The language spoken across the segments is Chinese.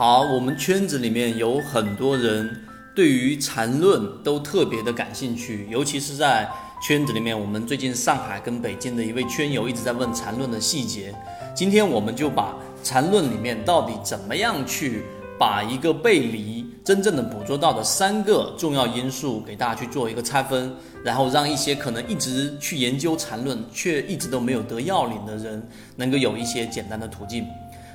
好，我们圈子里面有很多人对于缠论都特别的感兴趣，尤其是在圈子里面，我们最近上海跟北京的一位圈友一直在问缠论的细节。今天我们就把缠论里面到底怎么样去把一个背离真正的捕捉到的三个重要因素给大家去做一个拆分，然后让一些可能一直去研究缠论却一直都没有得要领的人，能够有一些简单的途径。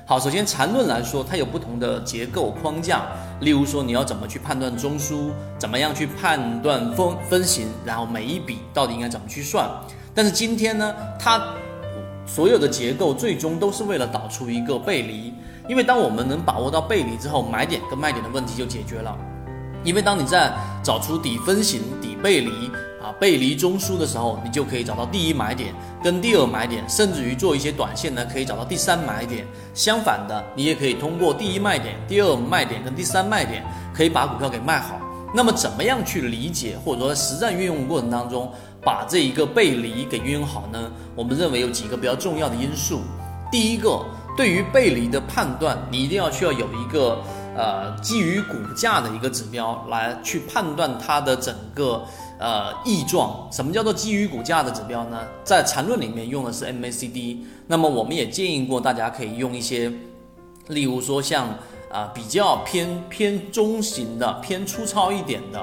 好，首先缠论来说，它有不同的结构框架。例如说，你要怎么去判断中枢，怎么样去判断分分型，然后每一笔到底应该怎么去算。但是今天呢，它所有的结构最终都是为了导出一个背离。因为当我们能把握到背离之后，买点跟卖点的问题就解决了。因为当你在找出底分型、底背离。啊，背离中枢的时候，你就可以找到第一买点跟第二买点，甚至于做一些短线呢，可以找到第三买点。相反的，你也可以通过第一卖点、第二卖点跟第三卖点，可以把股票给卖好。那么，怎么样去理解或者说实战运用过程当中，把这一个背离给运用好呢？我们认为有几个比较重要的因素。第一个，对于背离的判断，你一定要需要有一个呃基于股价的一个指标来去判断它的整个。呃，异状，什么叫做基于股价的指标呢？在缠论里面用的是 MACD，那么我们也建议过大家可以用一些，例如说像啊比较偏偏中型的、偏粗糙一点的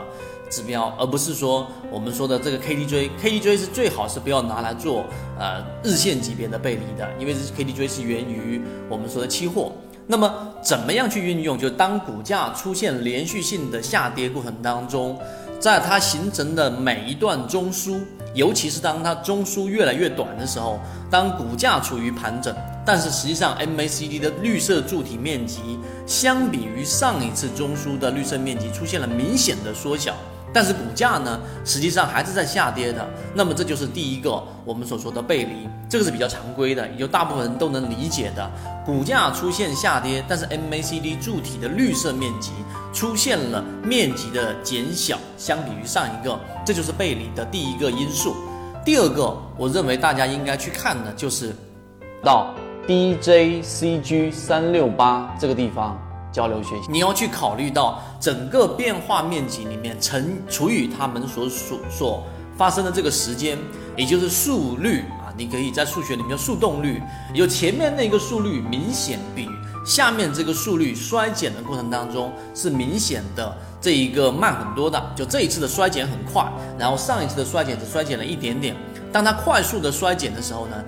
指标，而不是说我们说的这个 KDJ，KDJ 是最好是不要拿来做呃日线级别的背离的，因为 KDJ 是源于我们说的期货。那么怎么样去运用？就当股价出现连续性的下跌过程当中。在它形成的每一段中枢，尤其是当它中枢越来越短的时候，当股价处于盘整，但是实际上 MACD 的绿色柱体面积相比于上一次中枢的绿色面积出现了明显的缩小。但是股价呢，实际上还是在下跌的。那么这就是第一个我们所说的背离，这个是比较常规的，也就大部分人都能理解的。股价出现下跌，但是 MACD 柱体的绿色面积出现了面积的减小，相比于上一个，这就是背离的第一个因素。第二个，我认为大家应该去看的就是到 DJCG 三六八这个地方。交流学习，你要去考虑到整个变化面积里面乘除以它们所所所发生的这个时间，也就是速率啊，你可以在数学里面叫速动率，有前面那个速率明显比下面这个速率衰减的过程当中是明显的这一个慢很多的，就这一次的衰减很快，然后上一次的衰减只衰减了一点点，当它快速的衰减的时候呢？